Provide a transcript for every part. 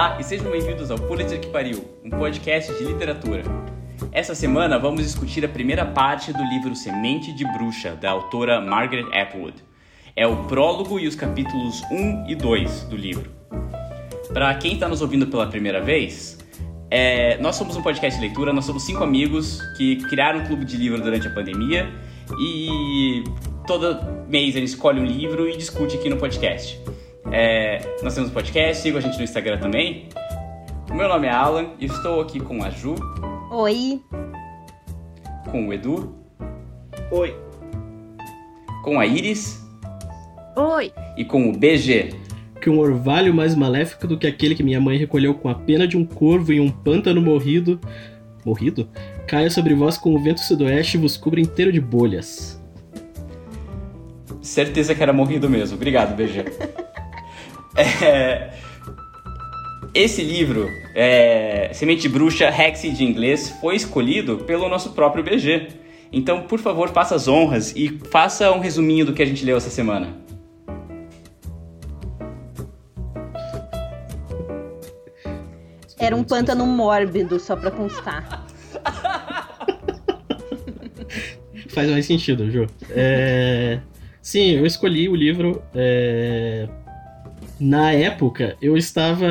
Olá e sejam bem-vindos ao Pulitzer que Pariu, um podcast de literatura. Essa semana vamos discutir a primeira parte do livro Semente de Bruxa, da autora Margaret Atwood. É o prólogo e os capítulos 1 e 2 do livro. Para quem está nos ouvindo pela primeira vez, é, nós somos um podcast de leitura, nós somos cinco amigos que criaram um clube de livro durante a pandemia e todo mês a gente escolhe um livro e discute aqui no podcast. É, nós temos um podcast, siga a gente no Instagram também. O meu nome é Alan e estou aqui com a Ju. Oi. Com o Edu. Oi. Com a Iris. Oi. E com o BG. Que um orvalho mais maléfico do que aquele que minha mãe recolheu com a pena de um corvo em um pântano morrido. Morrido? Caia sobre vós com o vento sudoeste e vos cubra inteiro de bolhas. Certeza que era morrido mesmo. Obrigado, BG. É, esse livro, é, Semente Bruxa, Hexi de inglês, foi escolhido pelo nosso próprio BG. Então, por favor, faça as honras e faça um resuminho do que a gente leu essa semana. Era um pântano mórbido, só pra constar. Faz mais sentido, Ju. É... Sim, eu escolhi o livro é... Na época, eu estava.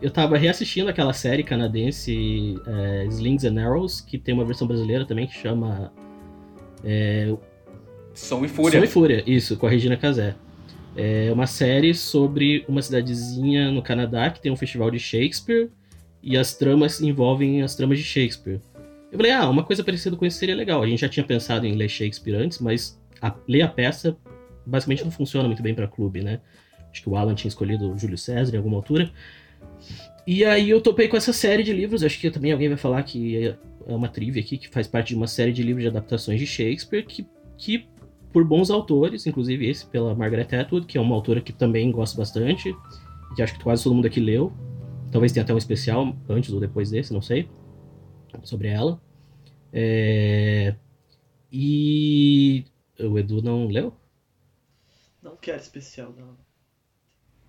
Eu estava reassistindo aquela série canadense é, Slings and Arrows, que tem uma versão brasileira também que chama. É, Som e Fúria. Som e Fúria, isso, com a Regina Casé. É uma série sobre uma cidadezinha no Canadá que tem um festival de Shakespeare e as tramas envolvem as tramas de Shakespeare. Eu falei, ah, uma coisa parecida com isso seria legal. A gente já tinha pensado em ler Shakespeare antes, mas a, ler a peça basicamente não funciona muito bem para clube, né? Acho que o Alan tinha escolhido o Júlio César em alguma altura. E aí eu topei com essa série de livros. Acho que também alguém vai falar que é uma trivia aqui, que faz parte de uma série de livros de adaptações de Shakespeare, que, que por bons autores, inclusive esse pela Margaret Atwood, que é uma autora que também gosto bastante, que acho que quase todo mundo aqui leu. Talvez tenha até um especial antes ou depois desse, não sei, sobre ela. É... E o Edu não leu? Não quero especial, não.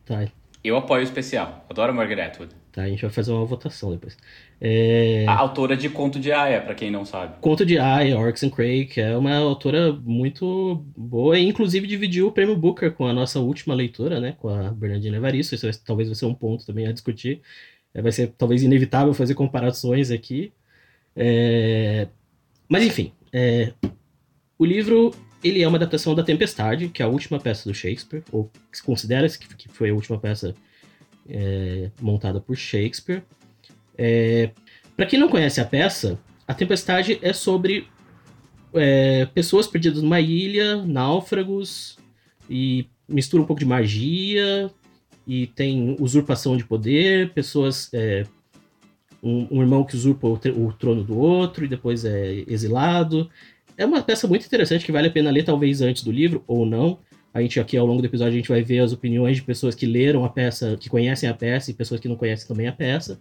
Tá. Eu apoio o especial. Adoro Margaret Atwood. Tá, a gente vai fazer uma votação depois. É... A autora de Conto de Aya, para quem não sabe. Conto de Aya, Orcs and Craig, é uma autora muito boa e inclusive dividiu o prêmio Booker com a nossa última leitura, né, com a Bernardina Evaristo. Isso vai, talvez vai ser um ponto também a discutir. É, vai ser talvez inevitável fazer comparações aqui. É... Mas enfim, é... o livro ele é uma adaptação da Tempestade, que é a última peça do Shakespeare, ou se considera-se que foi a última peça é, montada por Shakespeare. É, Para quem não conhece a peça, a Tempestade é sobre é, pessoas perdidas numa ilha, náufragos, e mistura um pouco de magia, e tem usurpação de poder, pessoas. É, um, um, irmão que usurpa o, o trono do outro e depois é exilado é uma peça muito interessante que vale a pena ler, talvez antes do livro, ou não. A gente aqui ao longo do episódio a gente vai ver as opiniões de pessoas que leram a peça, que conhecem a peça e pessoas que não conhecem também a peça.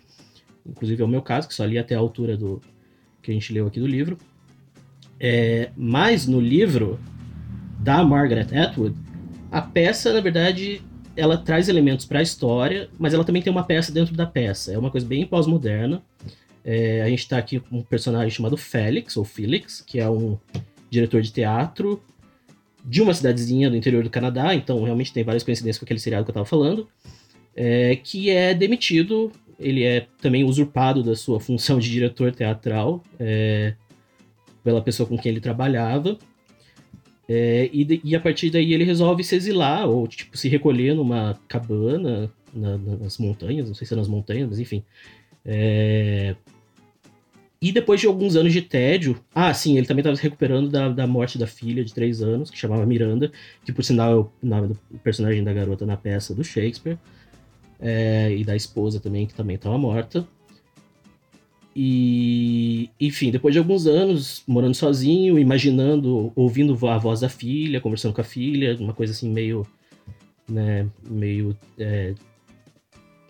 Inclusive é o meu caso, que só li até a altura do que a gente leu aqui do livro. É, mas no livro da Margaret Atwood, a peça, na verdade, ela traz elementos para a história, mas ela também tem uma peça dentro da peça. É uma coisa bem pós-moderna. É, a gente está aqui com um personagem chamado Félix, ou Felix, que é um diretor de teatro de uma cidadezinha do interior do Canadá, então realmente tem várias coincidências com aquele seriado que eu estava falando, é, que é demitido, ele é também usurpado da sua função de diretor teatral é, pela pessoa com quem ele trabalhava, é, e, e, a partir daí ele resolve se exilar, ou tipo, se recolher numa cabana na, nas montanhas, não sei se é nas montanhas, mas enfim, é... E depois de alguns anos de tédio. Ah, sim, ele também estava se recuperando da, da morte da filha de três anos, que chamava Miranda, que por sinal é o nome do personagem da garota na peça do Shakespeare. É, e da esposa também, que também estava morta. E, enfim, depois de alguns anos morando sozinho, imaginando, ouvindo a voz da filha, conversando com a filha, uma coisa assim meio, né, meio, é,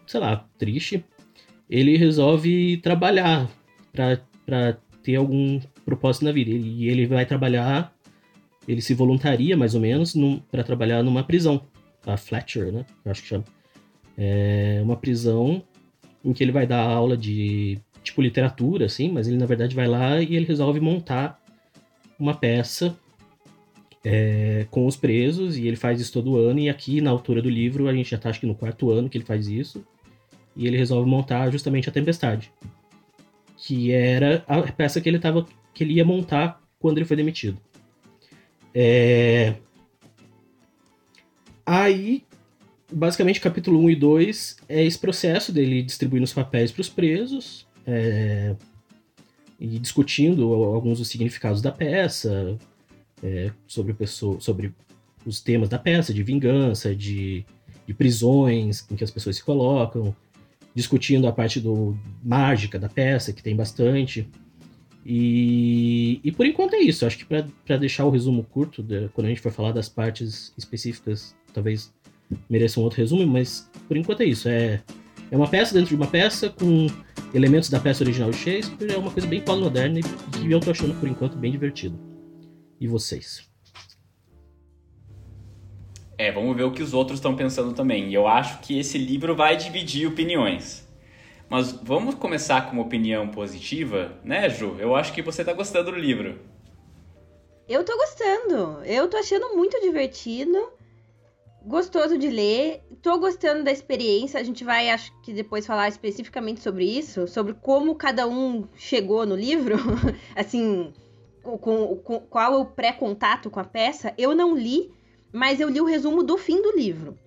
sei lá, triste ele resolve trabalhar para ter algum propósito na vida. E ele vai trabalhar, ele se voluntaria mais ou menos para trabalhar numa prisão, a Fletcher, né? Eu acho que chama. É uma prisão em que ele vai dar aula de tipo literatura, assim, mas ele na verdade vai lá e ele resolve montar uma peça é, com os presos e ele faz isso todo ano. E aqui na altura do livro a gente já tá acho que no quarto ano que ele faz isso e ele resolve montar justamente a Tempestade, que era a peça que ele tava que ele ia montar quando ele foi demitido. É... Aí, basicamente, capítulo 1 e 2 é esse processo dele distribuindo os papéis para os presos é... e discutindo alguns dos significados da peça, é... sobre, pessoa... sobre os temas da peça, de vingança, de, de prisões em que as pessoas se colocam, discutindo a parte do mágica da peça, que tem bastante. E, e por enquanto é isso. Acho que para deixar o resumo curto, de, quando a gente for falar das partes específicas, talvez mereça um outro resumo, mas por enquanto é isso. É, é uma peça dentro de uma peça com elementos da peça original de Shakespeare. É uma coisa bem pós-moderna e que eu tô achando por enquanto bem divertido. E vocês? É, vamos ver o que os outros estão pensando também. E eu acho que esse livro vai dividir opiniões. Mas vamos começar com uma opinião positiva, né, Ju? Eu acho que você tá gostando do livro. Eu tô gostando. Eu tô achando muito divertido. Gostoso de ler. Tô gostando da experiência. A gente vai, acho que depois falar especificamente sobre isso, sobre como cada um chegou no livro. assim, com, com qual é o pré-contato com a peça. Eu não li, mas eu li o resumo do fim do livro.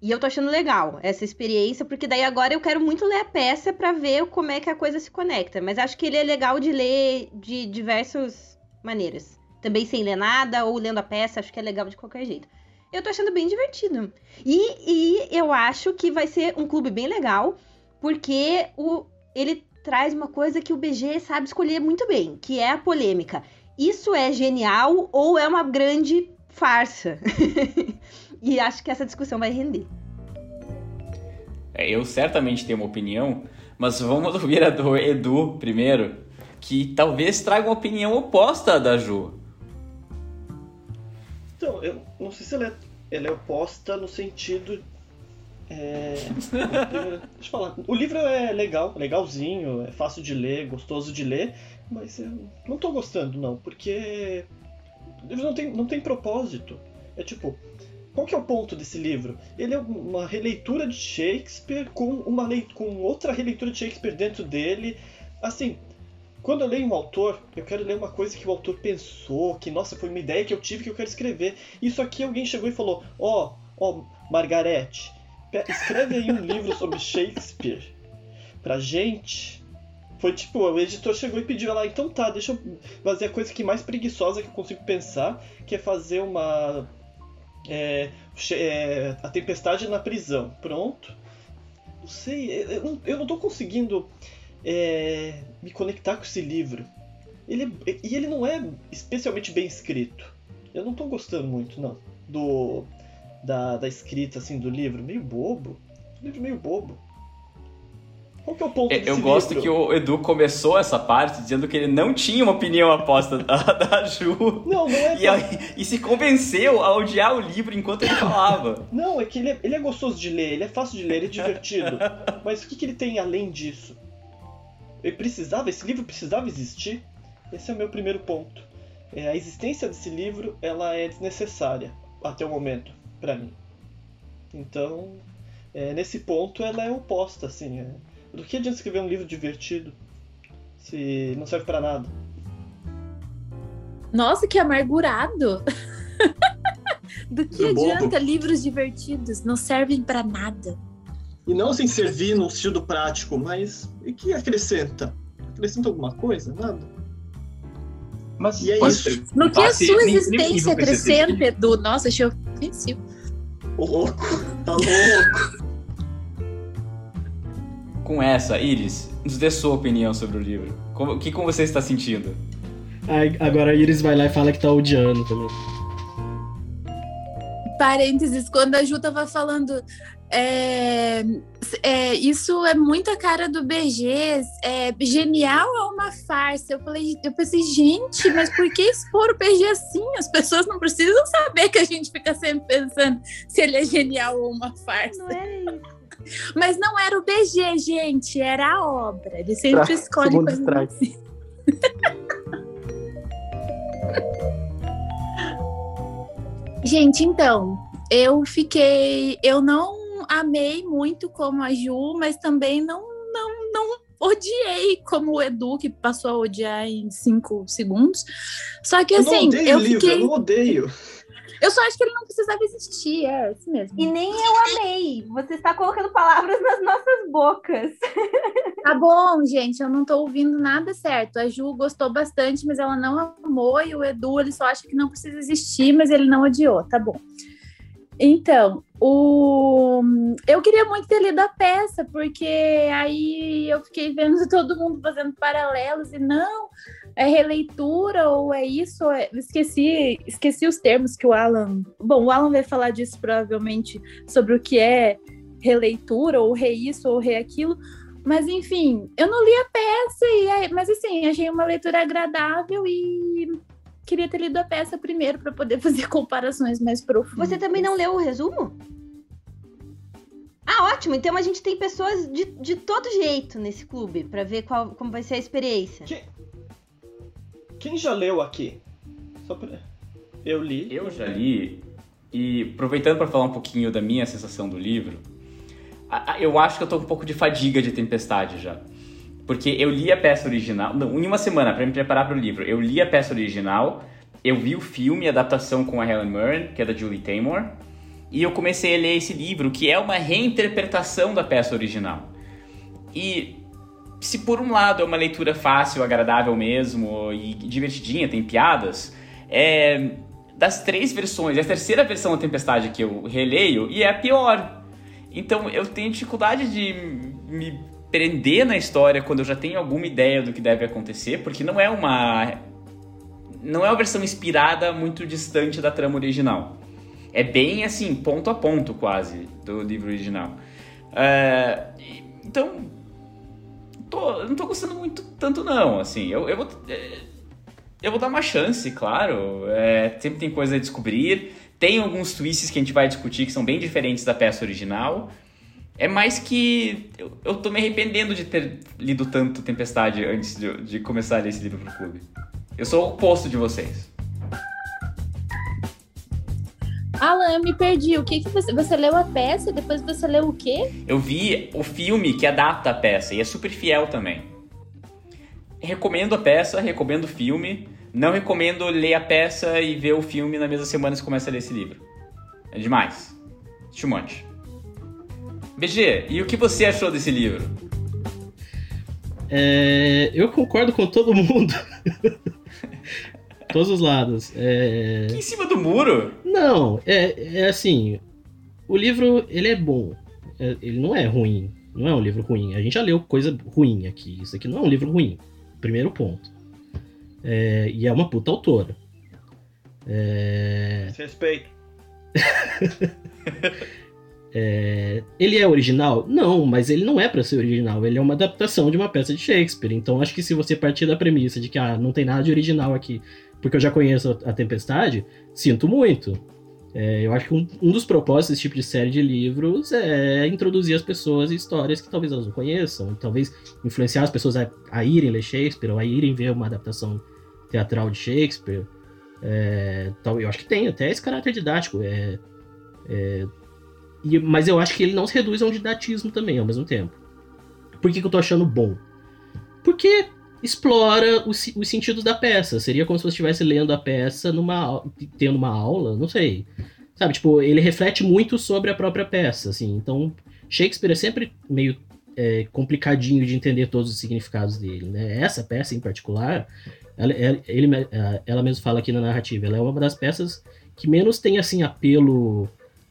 E eu tô achando legal essa experiência, porque daí agora eu quero muito ler a peça para ver como é que a coisa se conecta. Mas acho que ele é legal de ler de diversas maneiras. Também sem ler nada ou lendo a peça, acho que é legal de qualquer jeito. Eu tô achando bem divertido. E, e eu acho que vai ser um clube bem legal, porque o, ele traz uma coisa que o BG sabe escolher muito bem, que é a polêmica. Isso é genial ou é uma grande farsa. e acho que essa discussão vai render. É, eu certamente tenho uma opinião, mas vamos ouvir a do Edu primeiro, que talvez traga uma opinião oposta da Ju. Então, eu não sei se ela é, ela é oposta no sentido. É... Deixa eu falar. O livro é legal, legalzinho, é fácil de ler, gostoso de ler, mas eu não tô gostando, não, porque livro não tem, não tem propósito. É tipo, qual que é o ponto desse livro? Ele é uma releitura de Shakespeare com, uma leit com outra releitura de Shakespeare dentro dele. Assim, quando eu leio um autor, eu quero ler uma coisa que o autor pensou, que, nossa, foi uma ideia que eu tive que eu quero escrever. Isso aqui alguém chegou e falou, ó, oh, ó, oh, Margarete, escreve aí um livro sobre Shakespeare pra gente foi tipo, o editor chegou e pediu lá, então tá, deixa eu fazer a coisa que mais preguiçosa que eu consigo pensar, que é fazer uma. É, é, a tempestade na prisão. Pronto. Não sei, eu não, eu não tô conseguindo é, me conectar com esse livro. Ele, e ele não é especialmente bem escrito. Eu não tô gostando muito, não. Do. Da, da escrita assim do livro. Meio bobo. livro meio bobo. Qual que é o ponto Eu, eu gosto livro? que o Edu começou essa parte dizendo que ele não tinha uma opinião aposta da, da Ju. Não, não é. E, e se convenceu a odiar o livro enquanto ele falava. Não, é que ele é, ele é gostoso de ler, ele é fácil de ler, ele é divertido. Mas o que, que ele tem além disso? Ele precisava, esse livro precisava existir? Esse é o meu primeiro ponto. É, a existência desse livro, ela é desnecessária até o momento, para mim. Então, é, nesse ponto, ela é oposta, assim. É, do que adianta escrever um livro divertido se não serve para nada? Nossa, que amargurado! Do que Do bobo. adianta livros divertidos? Não servem para nada. E não sem servir no sentido prático, mas e que acrescenta? Acrescenta alguma coisa? Nada. Mas E é isso. No que a sua existência acrescenta, Edu? Nossa, achei ofensivo. Ô louco, tá louco. Com essa, Iris, nos dê sua opinião sobre o livro. Como- O que como você está sentindo? Agora a Iris vai lá e fala que tá odiando também. Parênteses, quando a Ju tava falando. é, é, isso é muita cara do BG. É, genial é uma farsa. Eu falei, eu pensei, gente, mas por que expor o BG assim? As pessoas não precisam saber que a gente fica sempre pensando se ele é genial ou uma farsa. Não é isso. Mas não era o BG, gente, era a obra. Ele sempre Tra- escolhe coisas assim. Gente, então, eu fiquei. Eu não amei muito como a Ju, mas também não, não, não odiei como o Edu, que passou a odiar em cinco segundos. Só que Eu não assim, odeio eu livro, fiquei. eu não odeio. Eu só acho que ele não precisava existir, é isso mesmo. E nem eu amei. Você está colocando palavras nas nossas bocas. Tá bom, gente, eu não tô ouvindo nada certo. A Ju gostou bastante, mas ela não amou, e o Edu, ele só acha que não precisa existir, mas ele não odiou, tá bom. Então, o... eu queria muito ter lido a peça, porque aí eu fiquei vendo todo mundo fazendo paralelos, e não, é releitura, ou é isso, ou é... esqueci, esqueci os termos que o Alan... Bom, o Alan vai falar disso provavelmente, sobre o que é releitura, ou re isso, ou re aquilo, mas enfim, eu não li a peça, e aí- mas assim, achei uma leitura agradável e queria ter lido a peça primeiro para poder fazer comparações mais profundas. Você também não leu o resumo? Ah, ótimo. Então a gente tem pessoas de, de todo jeito nesse clube pra ver qual, como vai ser a experiência. Quem, quem já leu aqui? Só pra... Eu li. Eu já li, e aproveitando para falar um pouquinho da minha sensação do livro, eu acho que eu tô com um pouco de fadiga de Tempestade já. Porque eu li a peça original, não, em uma semana, para me preparar para o livro, eu li a peça original, eu vi o filme, a adaptação com a Helen Mirren, que é da Julie Taymor, e eu comecei a ler esse livro, que é uma reinterpretação da peça original. E se por um lado é uma leitura fácil, agradável mesmo e divertidinha, tem piadas, é, das três versões, é a terceira versão da Tempestade que eu releio e é a pior. Então eu tenho dificuldade de me prender na história quando eu já tenho alguma ideia do que deve acontecer, porque não é uma não é uma versão inspirada muito distante da trama original. É bem assim, ponto a ponto quase do livro original. E- então tô, não tô gostando muito tanto não, assim. Eu, eu vou é, eu vou dar uma chance, claro. É, sempre tem coisa a descobrir. Tem alguns twists que a gente vai discutir que são bem diferentes da peça original. É mais que eu, eu tô me arrependendo de ter lido tanto Tempestade antes de, de começar a ler esse livro pro clube. Eu sou o oposto de vocês. Alan, eu me perdi. O que que você você leu a peça, depois você leu o quê? Eu vi o filme que adapta a peça e é super fiel também. Recomendo a peça, recomendo o filme. Não recomendo ler a peça e ver o filme na mesma semana que você começa a ler esse livro. É demais. Too much. BG, e o que você achou desse livro? É, eu concordo com todo mundo. Todos os lados. É, Aqui em cima do muro? Não, é, é assim. O livro, ele é bom. É, ele não é ruim. Não é um livro ruim. A gente já leu coisa ruim aqui. Isso aqui não é um livro ruim. Primeiro ponto. É, e é uma puta autora. É, Respeito. é, ele é original? Não, mas ele não é pra ser original. Ele é uma adaptação de uma peça de Shakespeare. Então acho que se você partir da premissa de que ah, não tem nada de original aqui, porque eu já conheço a Tempestade, sinto muito. É, eu acho que um, um dos propósitos desse tipo de série de livros é introduzir as pessoas em histórias que talvez elas não conheçam, talvez influenciar as pessoas a, a irem ler Shakespeare ou a irem ver uma adaptação teatral de Shakespeare. É, eu acho que tem até esse caráter didático. É, é, e- mas eu acho que ele não se reduz a um didatismo também ao mesmo tempo. Por que, que eu tô achando bom? Porque explora os, os sentidos da peça. Seria como se você estivesse lendo a peça numa tendo uma aula, não sei. Sabe, tipo, ele reflete muito sobre a própria peça, assim. Então, Shakespeare é sempre meio é, complicadinho de entender todos os significados dele, né? Essa peça em particular, ela, ela- mesmo fala aqui na narrativa, ela é uma das peças que menos tem, assim, apelo...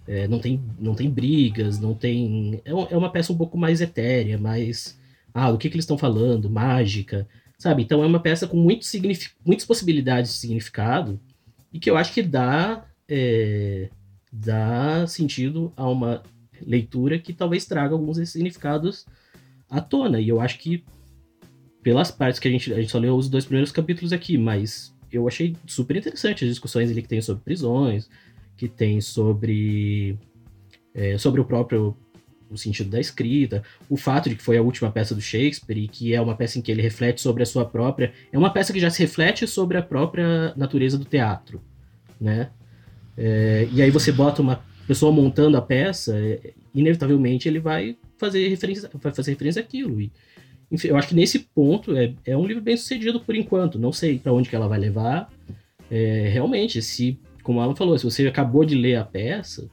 é, não, tem, não tem brigas, não tem... É é uma peça um pouco mais etérea, mais... Ah, do que, que eles estão falando, mágica, sabe? Então é uma peça com muito muitas possibilidades de significado e que eu acho que dá, é, dá sentido a uma leitura que talvez traga alguns desses significados à tona. E eu acho que, pelas partes que a gente, a gente só leu os dois primeiros capítulos aqui, mas eu achei super interessante as discussões ali que tem sobre prisões, que tem sobre, é, sobre o próprio o sentido da escrita, o fato de que foi a última peça do Shakespeare e que é uma peça em que ele reflete sobre a sua própria. É uma peça que já se reflete sobre a própria natureza do teatro, né? É, e aí você bota uma pessoa montando a peça, é, inevitavelmente ele vai fazer referência, vai fazer referência àquilo. E, enfim, eu acho que nesse ponto é, é um livro bem sucedido por enquanto. Não sei para onde que ela vai levar. É, realmente, se, como Alan falou, se você acabou de ler a peça,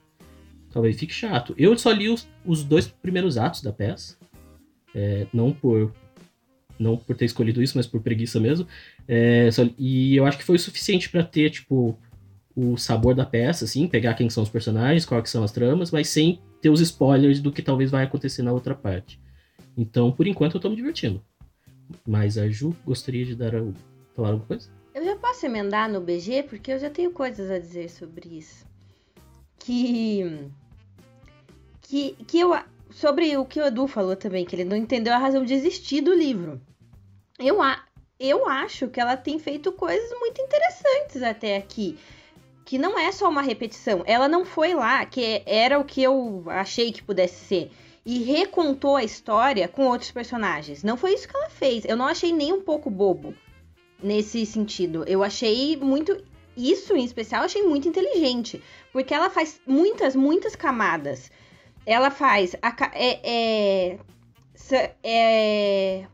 talvez fique chato. Eu só li os, os dois primeiros atos da peça. É, não por não por ter escolhido isso, mas por preguiça mesmo. É, só, e eu acho que foi o suficiente para ter, tipo, o sabor da peça, assim, pegar quem são os personagens, quais são as tramas, mas sem ter os spoilers do que talvez vai acontecer na outra parte. Então, por enquanto, eu tô me divertindo. Mas a Ju gostaria de dar falar alguma coisa? Eu já posso emendar no BG, porque eu já tenho coisas a dizer sobre isso. Que. Que, que eu. Sobre o que o Edu falou também, que ele não entendeu a razão de existir do livro. Eu, eu acho que ela tem feito coisas muito interessantes até aqui que não é só uma repetição. Ela não foi lá, que era o que eu achei que pudesse ser, e recontou a história com outros personagens. Não foi isso que ela fez. Eu não achei nem um pouco bobo nesse sentido. Eu achei muito. Isso em especial, eu achei muito inteligente. Porque ela faz muitas, muitas camadas. Ela faz. A, é, é, é,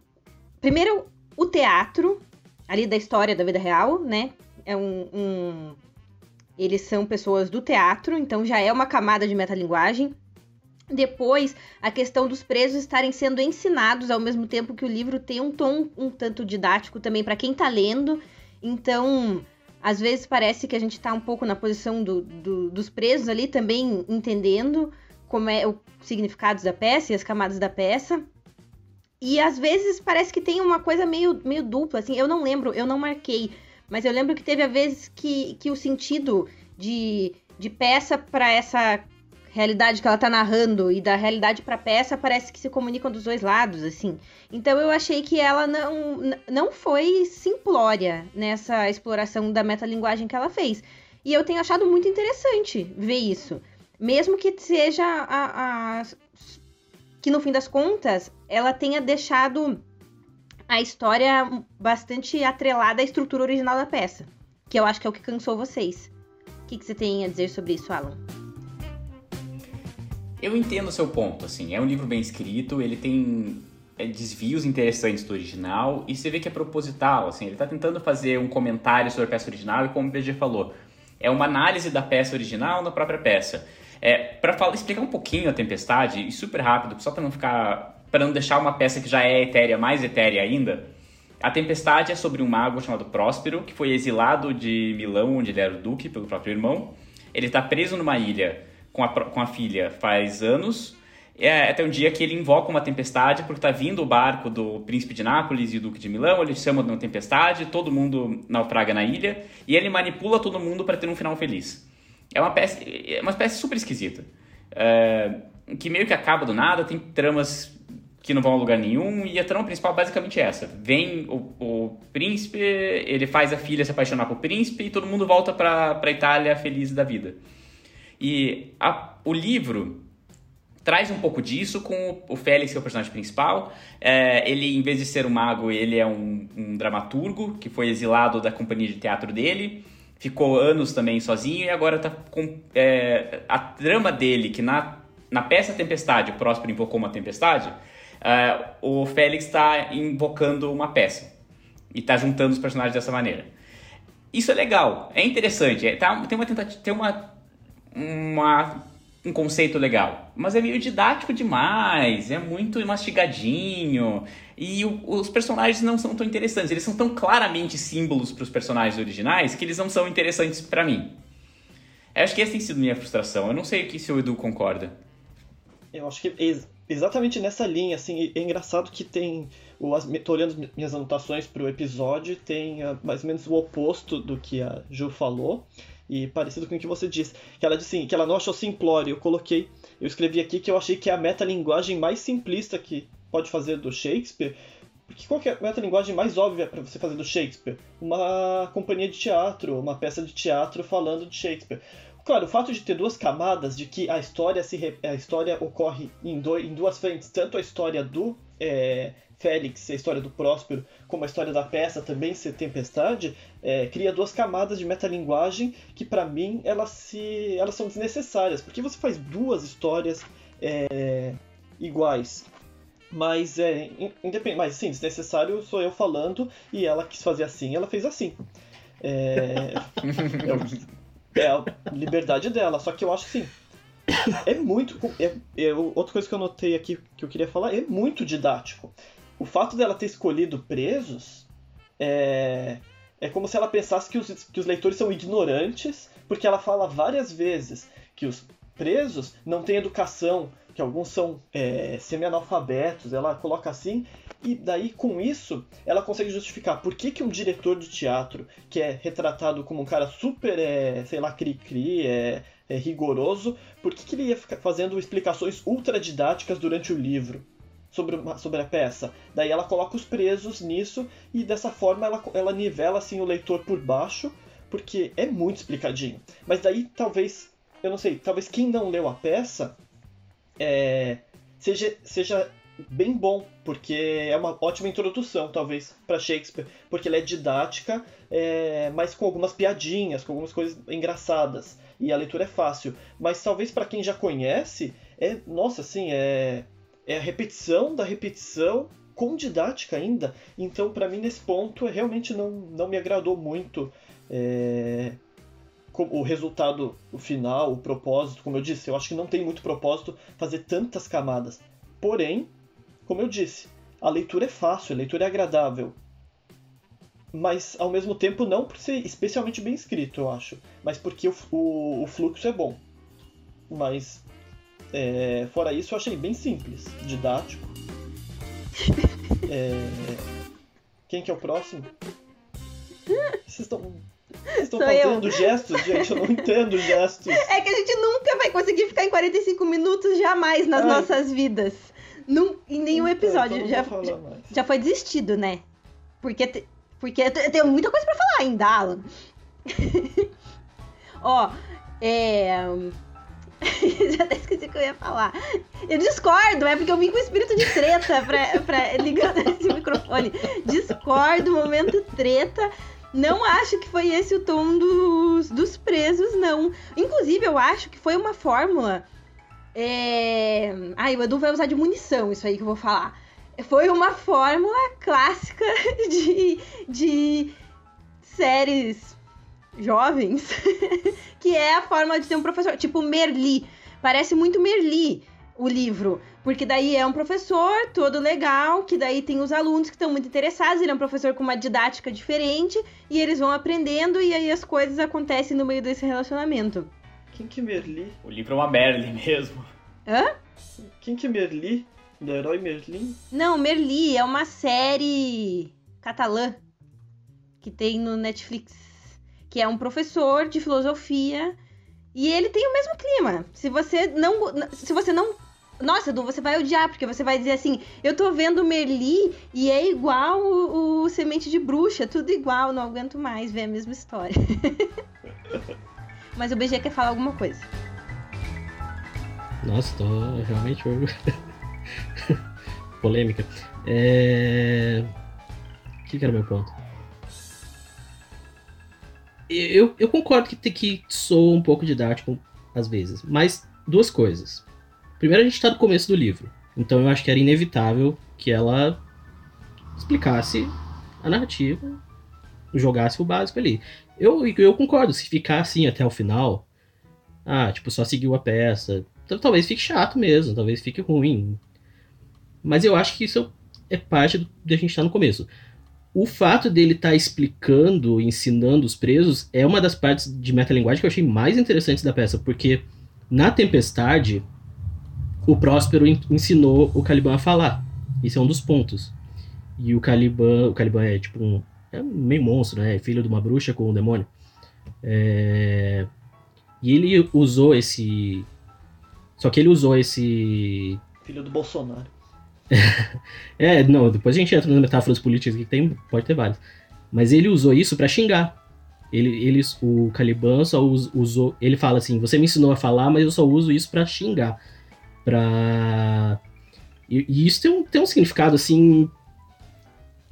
primeiro, o teatro, ali da história da vida real, né? É um, um eles são pessoas do teatro, então já é uma camada de metalinguagem. Depois, a questão dos presos estarem sendo ensinados ao mesmo tempo que o livro tem um tom um tanto didático também para quem está lendo. Então, às vezes parece que a gente está um pouco na posição do, do, dos presos ali também entendendo como é o significado da peça e as camadas da peça. E às vezes parece que tem uma coisa meio, meio dupla, assim, eu não lembro, eu não marquei mas eu lembro que teve a vez que, que o sentido de, de peça para essa realidade que ela tá narrando e da realidade para peça parece que se comunicam dos dois lados, assim. Então eu achei que ela não, não foi simplória nessa exploração da metalinguagem que ela fez. E eu tenho achado muito interessante ver isso. Mesmo que seja a, a que no fim das contas ela tenha deixado a história bastante atrelada à estrutura original da peça. Que eu acho que é o que cansou vocês. O que, que você tem a dizer sobre isso, Alan? Eu entendo o seu ponto, assim, é um livro bem escrito, ele tem é, desvios interessantes do original e você vê que é proposital, assim, ele está tentando fazer um comentário sobre a peça original e como o BG falou, é uma análise da peça original na própria peça. É, para explicar um pouquinho a Tempestade, e super rápido, só para não ficar para não deixar uma peça que já é etérea mais etérea ainda, a Tempestade é sobre um mago chamado Próspero, que foi exilado de Milão, onde ele era o duque, pelo próprio irmão. Ele está preso numa ilha com a, com a filha faz anos, é, até um dia que ele invoca uma tempestade, porque está vindo o barco do príncipe de Nápoles e o duque de Milão, ele chama de uma tempestade, todo mundo naufraga na ilha, e ele manipula todo mundo para ter um final feliz. É uma peça, é uma peça super esquisita, é, que meio que acaba do nada, tem tramas que não vão a lugar nenhum, e a trama principal basicamente é essa. Vem o, o príncipe, ele faz a filha se apaixonar por príncipe e todo mundo volta para a Itália feliz da vida. E a, o livro traz um pouco disso com o Félix, que é o personagem principal. É, ele, em vez de ser um mago, ele é um, um, dramaturgo que foi exilado da companhia de teatro dele. Ficou anos também sozinho e agora está com é, a trama dele, que na, na peça Tempestade, o Próspero invocou uma tempestade, uh, o Félix está invocando uma peça e está juntando os personagens dessa maneira. Isso é legal, é interessante, é, tá, tem uma tentativa, tem uma, uma, um conceito legal, mas é meio didático demais, é muito mastigadinho e o, os personagens não são tão interessantes, eles são tão claramente símbolos para os personagens originais que eles não são interessantes para mim. Eu acho que essa tem sido minha frustração. Eu não sei o que se o Edu concorda. Eu acho que exatamente nessa linha, assim, é engraçado que tem, tô olhando minhas anotações para o episódio, tem uh, mais ou menos o oposto do que a Ju falou, e parecido com o que você disse, que ela disse assim, que ela não achou simplório, eu coloquei, eu escrevi aqui que eu achei que é a metalinguagem mais simplista que pode fazer do Shakespeare, porque qual é a metalinguagem mais óbvia para você fazer do Shakespeare? Uma companhia de teatro, uma peça de teatro falando de Shakespeare. Claro, o fato de ter duas camadas, de que a história se a história ocorre em, do- em duas frentes, tanto a história do é, Félix, a história do Próspero, como a história da peça também ser Tempestade, é, cria duas camadas de metalinguagem que pra mim elas se elas são desnecessárias, porque você faz duas histórias é, iguais. Mas é in- independente, mas sim, desnecessário sou eu falando e ela quis fazer assim, ela fez assim. É, é a liberdade dela, só que eu acho assim. É muito. É, é, outra coisa que eu notei aqui que eu queria falar é muito didático. O fato dela ter escolhido presos é, é como se ela pensasse que os, que os leitores são ignorantes, porque ela fala várias vezes que os presos não têm educação, que alguns são é, semi-analfabetos, ela coloca assim, e daí com isso ela consegue justificar por que, que um diretor de teatro, que é retratado como um cara super, é, sei lá, cri-cri, é, é rigoroso, por que, que ele ia ficar fazendo explicações ultra didáticas durante o livro? Sobre, uma- sobre a peça. Daí ela coloca os presos nisso e dessa forma ela, ela nivela assim o leitor por baixo, porque é muito explicadinho. Mas daí talvez, eu não sei, talvez quem não leu a peça é, seja, seja bem bom, porque é uma ótima introdução, talvez, para Shakespeare, porque ela é didática, é, mas com algumas piadinhas, com algumas coisas engraçadas, e a leitura é fácil. Mas talvez para quem já conhece, é, nossa, assim, é, é a repetição da repetição com didática ainda. Então, para mim, nesse ponto, é, realmente não, não me agradou muito. é, o resultado, o final, o propósito, como eu disse, eu acho que não tem muito propósito fazer tantas camadas. Porém, como eu disse, a leitura é fácil, a leitura é agradável. Mas ao mesmo tempo não por ser especialmente bem escrito, eu acho. Mas porque o, o, o fluxo é bom. Mas é, fora isso eu achei bem simples, didático. É, quem que é o próximo? Vocês estão. Vocês estão Sou eu. fazendo gestos, gente? Eu não entendo gestos. É que a gente nunca vai conseguir ficar em 45 minutos jamais nas Ai. nossas vidas. Num, em nenhum Então, episódio. então não já, já, já foi desistido, né? Porque, te- porque eu te- eu tenho muita coisa pra falar ainda, Alan. Ó, é. Já até esqueci o que eu ia falar. Eu discordo, é porque eu vim com espírito de treta pra, pra ligando esse microfone. Discordo, momento treta. Não acho que foi esse o tom dos, dos presos, não. Inclusive, eu acho que foi uma fórmula. É... Ai, o Edu vai usar de munição isso aí que eu vou falar. Foi uma fórmula clássica de, de séries jovens, que é a forma de ter um professor, tipo Merli. Parece muito Merli o livro, porque daí é um professor todo legal, que daí tem os alunos que estão muito interessados, ele é um professor com uma didática diferente e eles vão aprendendo e aí as coisas acontecem no meio desse relacionamento. Quem que é Merli? O livro é uma Merlin mesmo. Hã? Quem que é Merli? Do herói Merlin? Não, Merli é uma série catalã que tem no Netflix, que é um professor de filosofia e ele tem o mesmo clima. Se você não, se você não, nossa, Edu, você vai odiar porque você vai dizer assim, eu tô vendo Merli e é igual o, o Semente de Bruxa, tudo igual, não aguento mais ver a mesma história. Mas o BG quer falar alguma coisa. Nossa, tô realmente polêmica. É... O que, que era meu ponto? Eu, eu concordo que, que soa um pouco didático às vezes, mas duas coisas. Primeiro, a gente tá no começo do livro, então eu acho que era inevitável que ela explicasse a narrativa, jogasse o básico ali. Eu, eu concordo, se ficar assim até o final, ah, tipo, só seguiu a peça, talvez fique chato mesmo, talvez fique ruim. Mas eu acho que isso é parte do, de a gente estar no começo. O fato dele estar explicando, ensinando os presos, é uma das partes de metalinguagem que eu achei mais interessantes da peça, porque na Tempestade, o Próspero en- ensinou o Caliban a falar. Isso é um dos pontos. E o Caliban, o Caliban é tipo um, é meio monstro, né? É filho de uma bruxa com um demônio. É, E ele usou esse. Só que ele usou esse. Filho do Bolsonaro. É, não, depois a gente entra nas metáforas políticas que tem, pode ter várias. Mas ele usou isso pra xingar. ele, ele, o Caliban só us- usou. Ele fala assim: você me ensinou a falar, mas eu só uso isso pra xingar. Pra. E, e isso tem um, tem um significado, assim.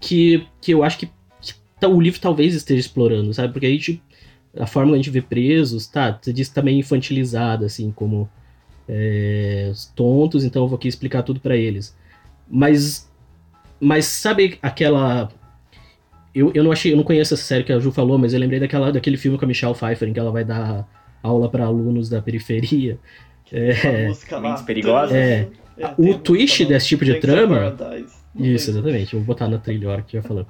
Que, que eu acho que, o livro talvez esteja explorando, sabe? Porque a gente. A forma que a gente vê presos, tá? Você disse que tá meio infantilizada, assim, como. é, os tontos, então eu vou aqui explicar tudo pra eles. Mas. Mas sabe aquela. Eu, eu não achei, eu não conheço essa série que a Ju falou, mas eu lembrei daquela, daquele filme com a Michelle Pfeiffer, em que ela vai dar aula pra alunos da periferia. É. Mentes Perigosas? É. É, O twist desse tipo de trama- Isso, exatamente. Eu vou botar na trilha a hora que eu falando.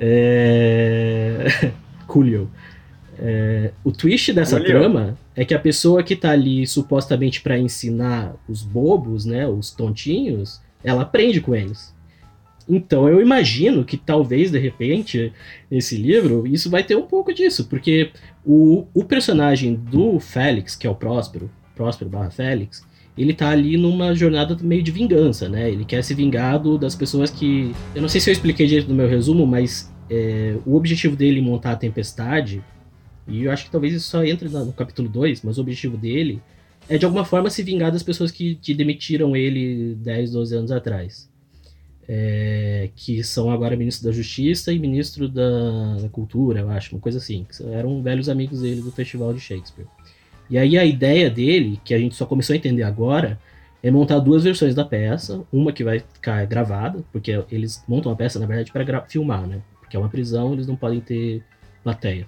É... Coolio. É, O twist dessa Coolio. trama é que a pessoa que tá ali supostamente pra ensinar os bobos, né, os tontinhos, ela aprende com eles. Então eu imagino que talvez, de repente, nesse livro, isso vai ter um pouco disso, porque o, o personagem do Félix, que é o Próspero, Próspero barra Félix, ele tá ali numa jornada meio de vingança, né? Ele quer se vingar do- das pessoas que. Eu não sei se eu expliquei direito no meu resumo, mas é, o objetivo dele montar a tempestade, e eu acho que talvez isso só entre no capítulo 2, mas o objetivo dele é de alguma forma se vingar das pessoas que, que demitiram ele 10, 12 anos atrás. É, que são agora ministro da Justiça e ministro da, Cultura, eu acho, uma coisa assim. eram velhos amigos dele do Festival de Shakespeare. E aí a ideia dele, que a gente só começou a entender agora, é montar duas versões da peça, uma que vai ficar gravada, porque eles montam a peça, na verdade, para filmar, né? Porque é uma prisão, eles não podem ter plateia.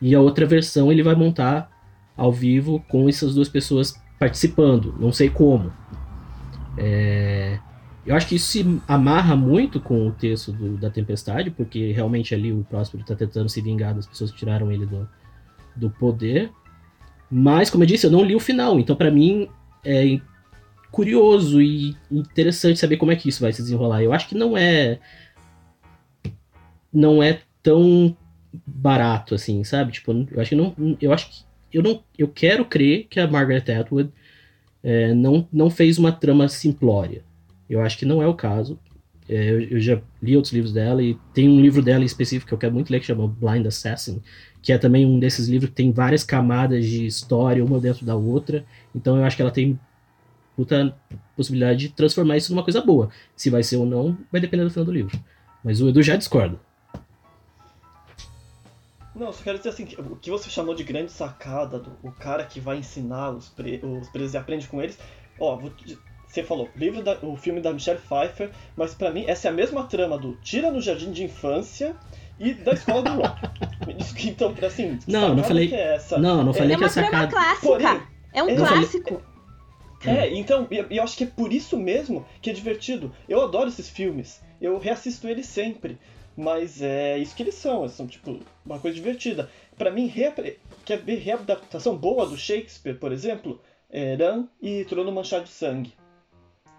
E a outra versão ele vai montar ao vivo com essas duas pessoas participando, não sei como. É, Eu acho que isso se amarra muito com o texto do- da Tempestade, porque realmente ali o Próspero está tentando se vingar das pessoas que tiraram ele do, do poder. Mas, como eu disse, eu não li o final, então para mim é curioso e interessante saber como é que isso vai se desenrolar. Eu acho que não é não é tão barato assim, sabe? Tipo, eu acho que não, eu acho que eu não, eu quero crer que a Margaret Atwood é, não não fez uma trama simplória. Eu acho que não é o caso. É, eu, eu já li outros livros dela e tem um livro dela em específico que eu quero muito ler que chama Blind Assassin, que é também um desses livros que tem várias camadas de história, uma dentro da outra. Então eu acho que ela tem puta possibilidade de transformar isso numa coisa boa. Se vai ser ou não, vai depender do final do livro. Mas o Edu já discorda. Não, só quero dizer assim, que o que você chamou de grande sacada, do, o cara que vai ensinar os, pre, os presos e aprende com eles, ó, você falou, livro da, o filme da Michelle Pfeiffer, mas pra mim essa é a mesma trama do Tira no Jardim de Infância e da Escola do Rock. Que, então, assim, que Não, não sacada falei- que é essa? Não, não falei É que a uma trama sacada. clássica. Porém, é um eu falei- clássico. É, então, e e eu acho que é por isso mesmo que é divertido. Eu adoro esses filmes, eu reassisto eles sempre. Mas é isso que eles são, eles são tipo uma coisa divertida. Pra mim, reapre- quer ver readaptação boa do Shakespeare, por exemplo? É Ran e Trono Manchado de Sangue.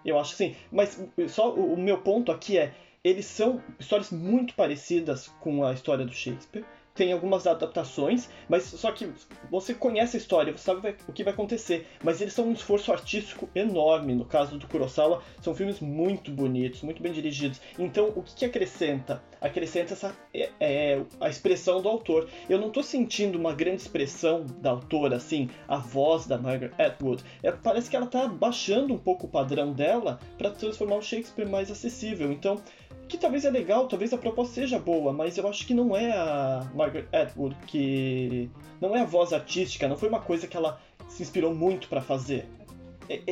Eu acho assim, mas só o, o meu ponto aqui é, eles são histórias muito parecidas com a história do Shakespeare. Tem algumas adaptações, mas só que você conhece a história, você sabe o que vai acontecer. Mas eles são um esforço artístico enorme. No caso do Kurosawa, são filmes muito bonitos, muito bem dirigidos. Então, o que, que acrescenta? Acrescenta essa, é, é, a expressão do autor. Eu não tô sentindo uma grande expressão da autora, assim, a voz da Margaret Atwood. É, parece que ela tá baixando um pouco o padrão dela para transformar o Shakespeare mais acessível. Então, que talvez é legal, talvez a proposta seja boa, mas eu acho que não é a Margaret Atwood que não é a voz artística, não foi uma coisa que ela se inspirou muito para fazer.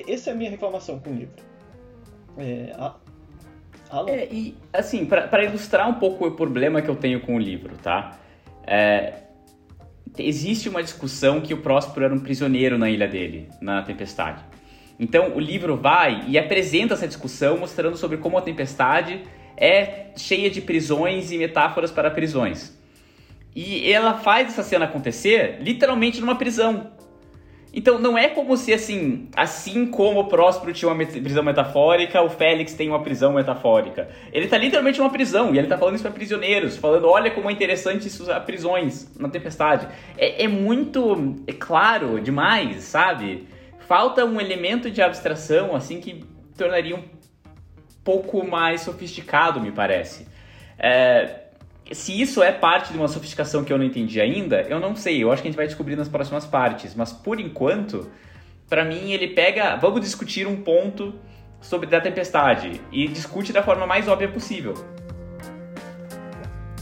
Essa é a minha reclamação com o livro. É, a... É, e assim, pra ilustrar um pouco o problema que eu tenho com o livro, tá? É, existe uma discussão que o Próspero era um prisioneiro na ilha dele, na tempestade. Então o livro vai e apresenta essa discussão mostrando sobre como a tempestade é cheia de prisões e metáforas para prisões. E ela faz essa cena acontecer literalmente numa prisão. Então não é como se assim, assim como o Próspero tinha uma prisão metafórica, o Félix tem uma prisão metafórica. Ele tá literalmente numa prisão e ele tá falando isso para prisioneiros, falando olha como é interessante isso a prisões na tempestade. É, é muito é claro demais, sabe? Falta um elemento de abstração assim que tornaria um pouco mais sofisticado, me parece. É, se isso é parte de uma sofisticação que eu não entendi ainda, eu não sei. Eu acho que a gente vai descobrir nas próximas partes. Mas por enquanto, para mim ele pega, vamos discutir um ponto sobre da tempestade e discute da forma mais óbvia possível.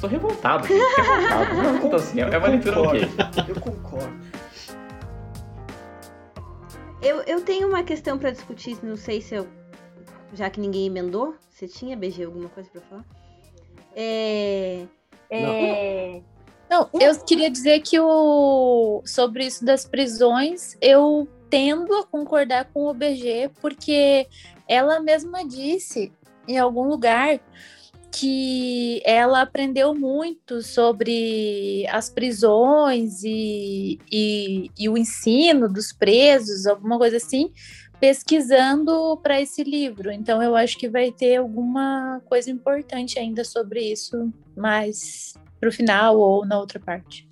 Tô revoltado, gente, revoltado. Não, tô assim, é uma leitura ok. Eu concordo. Eu, eu tenho uma questão pra discutir, não sei se eu. Já que ninguém emendou, você tinha, BG, alguma coisa pra falar? É. É... Não, eu queria dizer que o sobre isso das prisões, eu tendo a concordar com o BG, porque ela mesma disse em algum lugar que ela aprendeu muito sobre as prisões e, e, e o ensino dos presos, alguma coisa assim, pesquisando para esse livro. Então eu acho que vai ter alguma coisa importante ainda sobre isso, mais para o final ou na outra parte.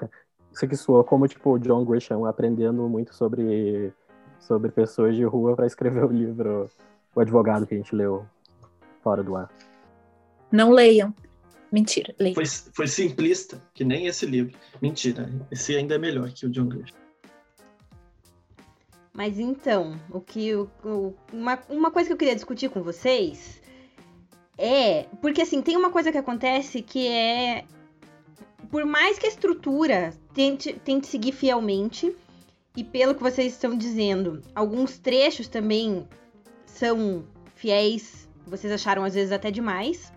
Isso aqui soou como tipo o John Grisham aprendendo muito sobre sobre pessoas de rua para escrever o livro O Advogado que a gente leu fora do ar. Não leiam. Mentira, leiam. Foi, foi simplista, que nem esse livro. Mentira, esse ainda é melhor que o John Grisham. Mas então, o que o, o- uma, uma coisa que eu queria discutir com vocês é. Porque assim, tem uma coisa que acontece que é. Por mais que a estrutura tente, tente seguir fielmente, e pelo que vocês estão dizendo, alguns trechos também são fiéis, vocês acharam às vezes até demais.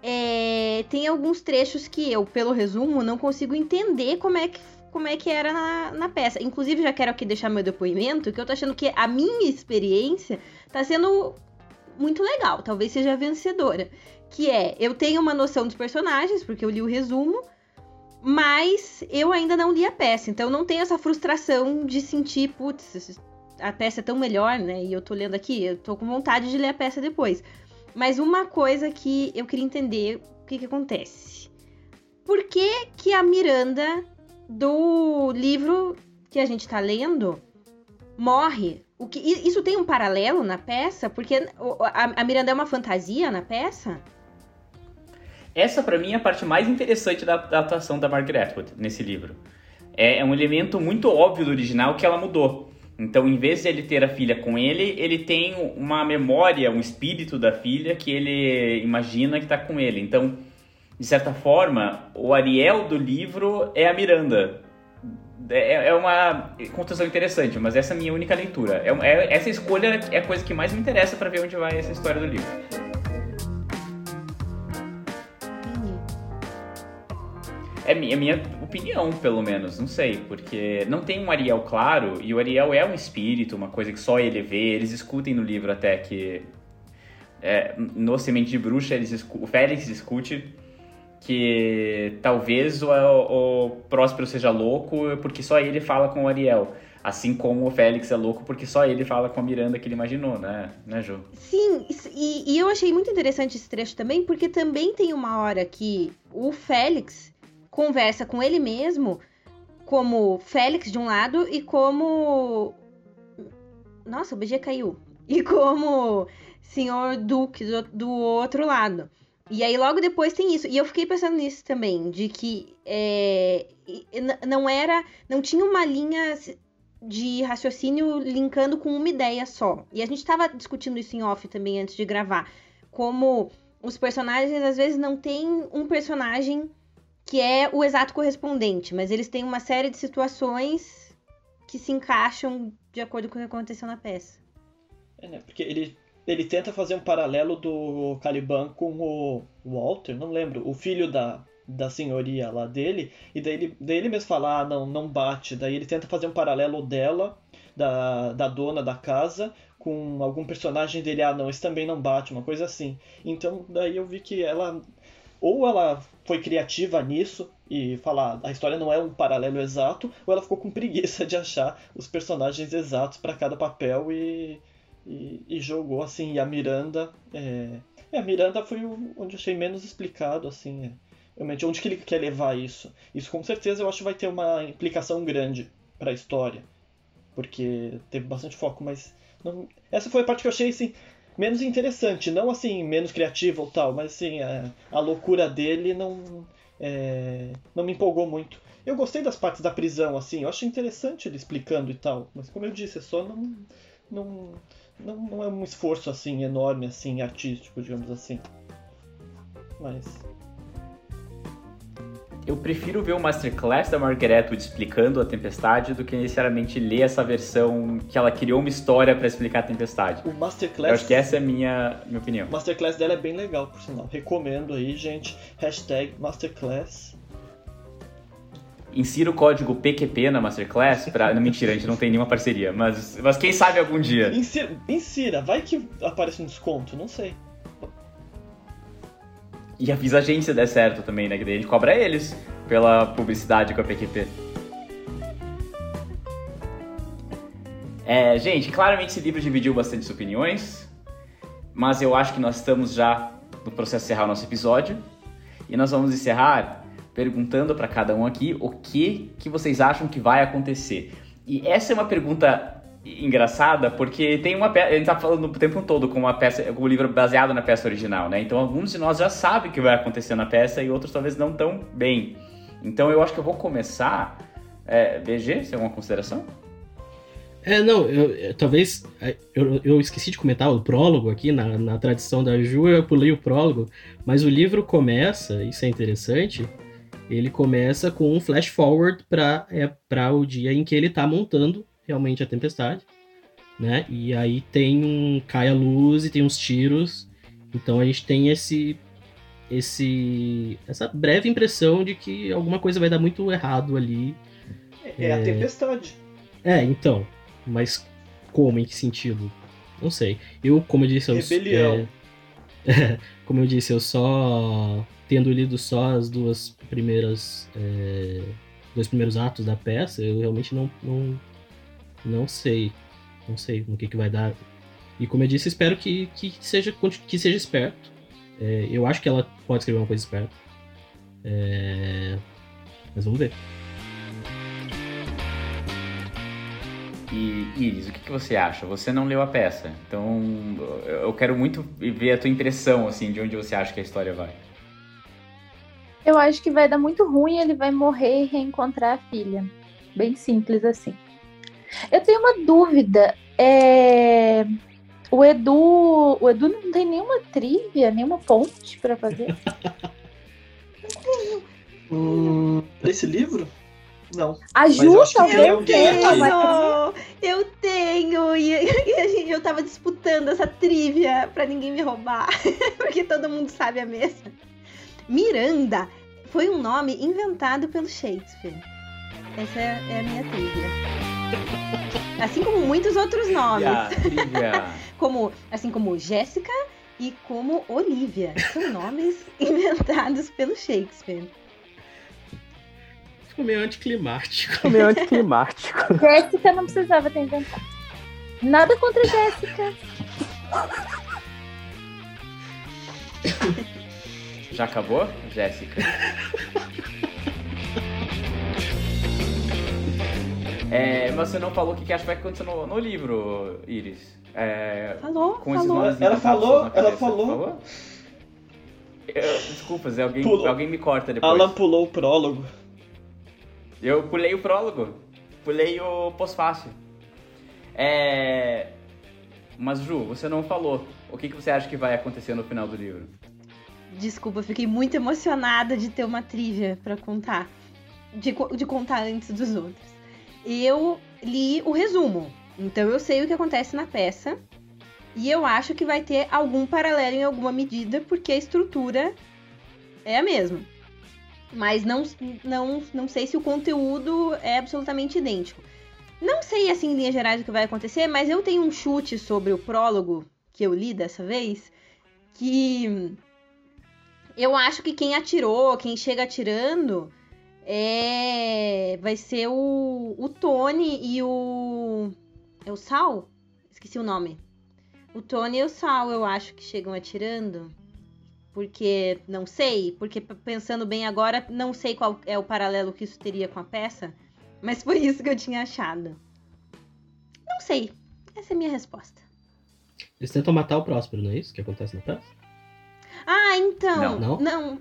É, tem alguns trechos que eu, pelo resumo, não consigo entender como é que, como é que era na, na peça. Inclusive, já quero aqui deixar meu depoimento, que eu tô achando que a minha experiência tá sendo muito legal, talvez seja vencedora. Que é, eu tenho uma noção dos personagens, porque eu li o resumo, mas eu ainda não li a peça, então não tenho essa frustração de sentir, putz, a peça é tão melhor, né? E eu tô lendo aqui, eu tô com vontade de ler a peça depois. Mas uma coisa que eu queria entender o que, que acontece. Por que, que a Miranda do livro que a gente tá lendo morre? O que, isso tem um paralelo na peça? Porque a, a Miranda é uma fantasia na peça? Essa, pra mim, é a parte mais interessante da, da atuação da Margaret Atwood nesse livro. É, é um elemento muito óbvio do original que ela mudou. Então, em vez de ele ter a filha com ele, ele tem uma memória, um espírito da filha que ele imagina que tá com ele. Então, de certa forma, o Ariel do livro é a Miranda. É, é uma construção interessante, mas essa é a minha única leitura. É, é- essa escolha é a coisa que mais me interessa pra ver onde vai essa história do livro. É mi- é minha opinião, pelo menos, não sei, porque não tem um Ariel claro, e o Ariel é um espírito, uma coisa que só ele vê, eles escutem no livro até que. é, no Semente de Bruxa, eles o Félix discute que talvez o, o Próspero seja louco porque só ele fala com o Ariel. Assim como o Félix é louco porque só ele fala com a Miranda que ele imaginou, né, né Ju? Sim, e, e eu achei muito interessante esse trecho também, porque também tem uma hora que o Félix conversa com ele mesmo, como Félix de um lado e como. Nossa, o BG caiu. E como Senhor Duque do, do outro lado. E aí logo depois tem isso. E eu fiquei pensando nisso também, de que é, não era. Não tinha uma linha de raciocínio linkando com uma ideia só. E a gente tava discutindo isso em off também antes de gravar. Como os personagens às vezes não têm um personagem que é o exato correspondente, mas eles têm uma série de situações que se encaixam de acordo com o que aconteceu na peça. É, né? Porque ele, ele tenta fazer um paralelo do Caliban com o Walter, não lembro, o filho da, da senhoria lá dele, e daí ele, daí ele mesmo fala, ah, não, não bate. Daí ele tenta fazer um paralelo dela, da, da dona da casa, com algum personagem dele, ah, não, esse também não bate, uma coisa assim. Então daí eu vi que ela, ou ela foi criativa nisso, e falar a história não é um paralelo exato, ou ela ficou com preguiça de achar os personagens exatos para cada papel e, e, e jogou assim. E a Miranda. É, é, a Miranda foi o, onde eu achei menos explicado, assim. É, realmente, onde que ele quer levar isso? Isso com certeza eu acho que vai ter uma implicação grande para a história. Porque teve bastante foco, mas. não- essa foi a parte que eu achei assim. menos interessante, não assim, menos criativo ou tal, mas assim, a, a loucura dele não, é, não me empolgou muito. Eu gostei das partes da prisão, assim, eu acho interessante ele explicando e tal, mas como eu disse, é só não, não, não, não é um esforço assim enorme, assim, artístico, digamos assim. Mas Eu prefiro ver o Masterclass da Margaret Atwood explicando a Tempestade do que necessariamente ler essa versão que ela criou uma história pra explicar a Tempestade. o Eu Masterclass. acho que essa é a minha, minha opinião. O Masterclass dela é bem legal, por sinal. Recomendo aí, gente. Hashtag Masterclass. Insira o código PQP na Masterclass pra... Não, mentira, a gente não tem nenhuma parceria, mas, mas quem sabe algum dia. Insira, insira, vai que aparece um desconto, não sei. E avisa a gente se der certo também, né? Que daí a gente cobra eles pela publicidade com a PQP. É, gente, claramente esse livro dividiu bastante opiniões, mas eu acho que nós estamos já no processo de encerrar o nosso episódio. E nós vamos encerrar perguntando para cada um aqui o que, que vocês acham que vai acontecer. E essa é uma pergunta engraçada, porque tem uma peça, a gente tá falando o tempo todo com uma peça, com o livro baseado na peça original, né? Então alguns de nós já sabem o que vai acontecer na peça e outros talvez não tão bem. Então eu acho que eu vou começar. É, BG, você tem alguma consideração? É, não, eu, eu- talvez. é, Eu, eu esqueci de comentar o prólogo aqui, na, na tradição da Ju, eu pulei o prólogo, mas o livro começa, isso é interessante, ele começa com um flash forward para é, pra o dia em que ele tá montando realmente a tempestade, né? E aí tem um. cai a luz e tem uns tiros, então a gente tem esse. esse essa breve impressão de que alguma coisa vai dar muito errado ali É, é a tempestade. é, então. Mas como? Em que sentido? Não sei. Eu, como eu disse, eu, Rebelião. é, como eu disse, eu só tendo lido só as duas primeiras é, dois primeiros atos da peça, eu realmente não não, não sei, não sei no que que vai dar. E como eu disse, espero que, que seja que seja esperto. É, eu acho que ela pode escrever uma coisa esperta. É, mas vamos ver. E Iris, o que, que você acha? Você não leu a peça, então eu quero muito ver a tua impressão, assim, de onde você acha que a história vai. Eu acho que vai dar muito ruim, ele vai morrer e reencontrar a filha. Bem simples assim. Eu tenho uma dúvida. É... O Edu. O Edu não tem nenhuma trivia, nenhuma ponte pra fazer. Hum, esse livro? Não. A eu aqui. mas Eu tenho! E, a gente- eu tava disputando essa trivia pra ninguém me roubar. Porque todo mundo sabe a mesma. Miranda foi um nome inventado pelo Shakespeare. Essa é, é a minha trivia. Assim como muitos outros nomes. Como, assim como Jéssica e como Olivia. São nomes inventados pelo Shakespeare. Ficou meio anticlimático. Meio anticlimático. Jéssica não precisava ter inventado. Nada contra Jéssica. Já acabou, Jéssica? É, mas você não falou o que que acha que vai acontecer no, no livro, Iris. É, Falou, com esses falou. Ela falou, ela falou. Eu- desculpa, Zé, alguém, Pulou. alguém me corta depois. Alan pulou o prólogo. Eu pulei o prólogo. Pulei o pós-fácil. É... Mas, Ju, você não falou. O que, que você acha que vai acontecer no final do livro? Desculpa, fiquei muito emocionada de ter uma trivia pra contar. De, de contar antes dos outros. Eu li o resumo, então eu sei o que acontece na peça. E eu acho que vai ter algum paralelo em alguma medida, porque a estrutura é a mesma. Mas não, não, não sei se o conteúdo é absolutamente idêntico. Não sei, assim, em linhas gerais, o que vai acontecer, mas eu tenho um chute sobre o prólogo que eu li dessa vez, que eu acho que quem atirou, quem chega atirando, é vai ser o, o Tony e o. É o Sal? Esqueci o nome. O Tony e o Sal, eu acho que chegam atirando. Porque, não sei, porque pensando bem agora, não sei qual é o paralelo que isso teria com a peça, mas foi isso que eu tinha achado. Não sei. Essa é a minha resposta. Eles tentam matar o Próspero, não é isso que acontece na peça? Ah, então. Não. Não? Não.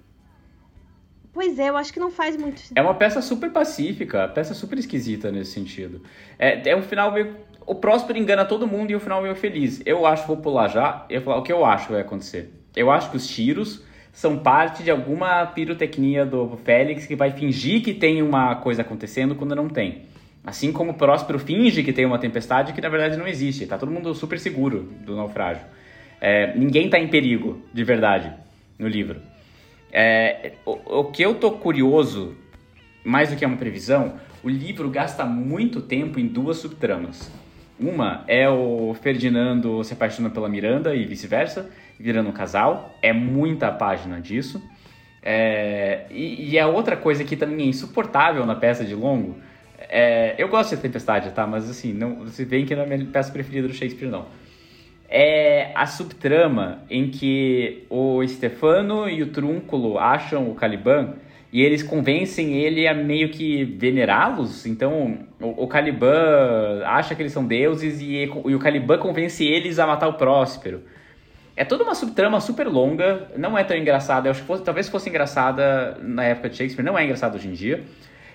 Pois é, eu acho que não faz muito. É uma peça super pacífica, peça super esquisita nesse sentido. É, é um final meio. O Próspero engana todo mundo e o final meio feliz. Eu acho, vou pular já, eu vou falar o que eu acho que vai acontecer. Eu acho que os tiros são parte de alguma pirotecnia do Félix que vai fingir que tem uma coisa acontecendo quando não tem. Assim como o Próspero finge que tem uma tempestade que na verdade não existe. Tá todo mundo super seguro do naufrágio. É, ninguém tá em perigo, de verdade, no livro. É, o, o que eu tô curioso, mais do que uma previsão, o livro gasta muito tempo em duas subtramas. Uma é o Ferdinando se apaixonando pela Miranda e vice-versa, virando um casal. É muita página disso. É, e, e a outra coisa que também é insuportável na peça de longo. É, eu gosto de Tempestade, tá? Mas assim, não, você vê que não é a minha peça preferida do Shakespeare, não. É a subtrama em que o Stefano e o Trúnculo acham o Caliban e eles convencem ele a meio que venerá-los. Então, o, o Caliban acha que eles são deuses e, e o Caliban convence eles a matar o Próspero. É toda uma subtrama super longa, não é tão engraçada. Eu acho que fosse, talvez fosse engraçada na época de Shakespeare, não é engraçada hoje em dia.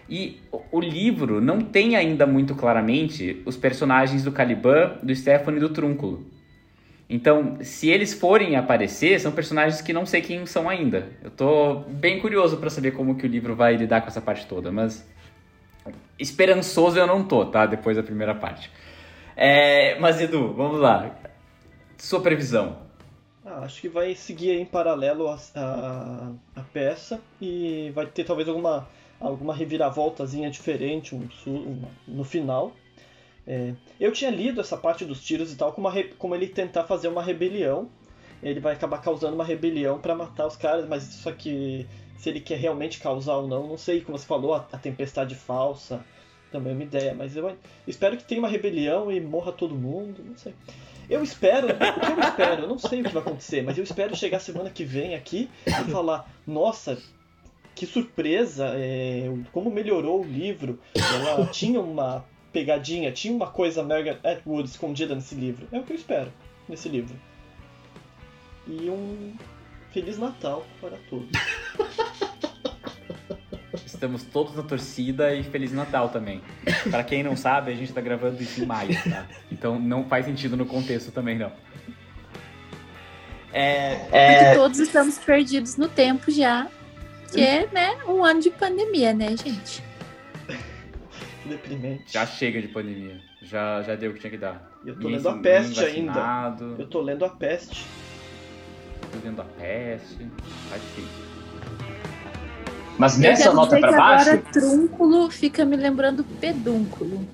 E o, livro não tem ainda muito claramente os personagens do Caliban, do Stefano e do Trúnculo. Então, se eles forem aparecer, são personagens que não sei quem são ainda. Eu tô bem curioso para saber como que o livro vai lidar com essa parte toda, mas esperançoso eu não tô, tá? Depois da primeira parte. É, mas Edu, vamos lá. Sua previsão. Ah, acho que vai seguir em paralelo a, a, a, peça e vai ter talvez alguma, alguma reviravoltazinha diferente um, um, no final. É, eu tinha lido essa parte dos tiros e tal como, re, como ele tentar fazer uma rebelião. Ele vai acabar causando uma rebelião para matar os caras, mas isso aqui, se ele quer realmente causar ou não, não sei. Como você falou, a, a tempestade falsa também é uma ideia, mas eu espero que tenha uma rebelião e morra todo mundo, não sei. Eu espero, o que eu espero, eu não sei o que vai acontecer, mas eu espero chegar semana que vem aqui e falar, nossa, que surpresa, é, como melhorou o livro. Ela tinha uma pegadinha, tinha uma coisa Margaret Atwood escondida nesse livro. É o que eu espero nesse livro. E um Feliz Natal para todos. Estamos todos na torcida e Feliz Natal também. Para quem não sabe, a gente tá gravando isso em maio, tá? Então não faz sentido no contexto também, não. É, é... Porque todos estamos perdidos no tempo já. Que é, né, um ano de pandemia, né, gente? Deprimente. Já chega de pandemia. Já, já deu o que tinha que dar. Eu tô lendo a peste ainda. Eu tô lendo a peste. Tô lendo a peste. Tá difícil. Mas nessa nota pra baixo. Agora trúnculo fica me lembrando pedúnculo.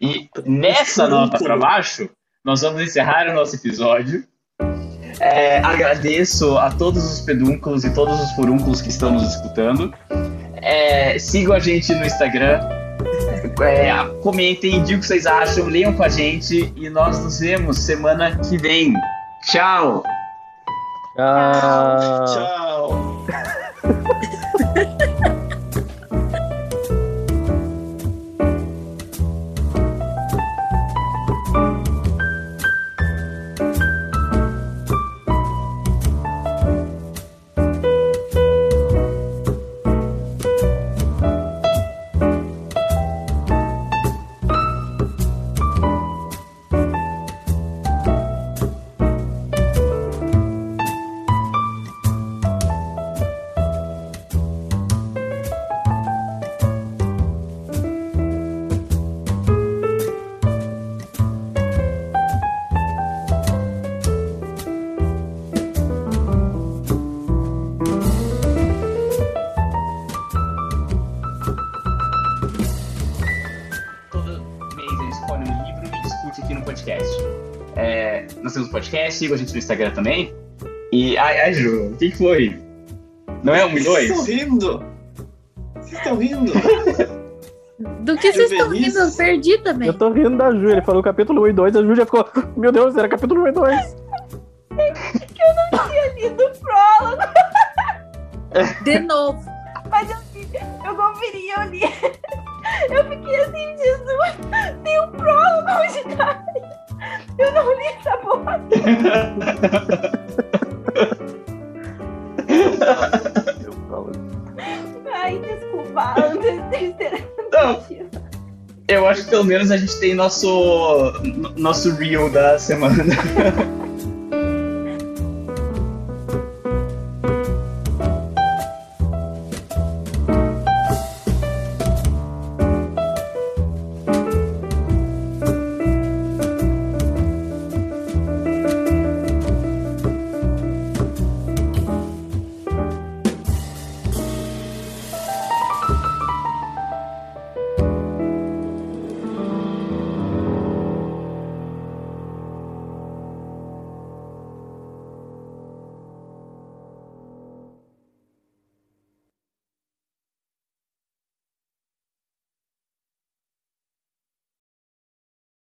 E nessa nota para baixo, nós vamos encerrar o nosso episódio. É, agradeço a todos os pedúnculos e todos os furúnculos que estão nos escutando. É, sigam a gente no Instagram. É, comentem, digam o que vocês acham, leiam com a gente e nós nos vemos semana que vem. Tchau! Tchau! Tchau! sigam a gente no Instagram também. E, ai, ai, Ju, o que foi? Não é um milhões? Vocês estão rindo? Vocês estão rindo? Do que vocês estão rindo? Eu perdi também. Eu tô rindo da Ju, ele falou capítulo 1 e 2, a Ju já ficou, meu Deus, era capítulo 1 e 2. que eu não tinha lido o prólogo. De novo. Mas eu, eu conferi, eu li. Eu fiquei assim, Jesus, tem um prólogo de Narnia. Eu não li essa bosta. Eu falo. Ai, desculpa, Não. Eu acho que pelo menos a gente tem nosso, nosso reel da semana.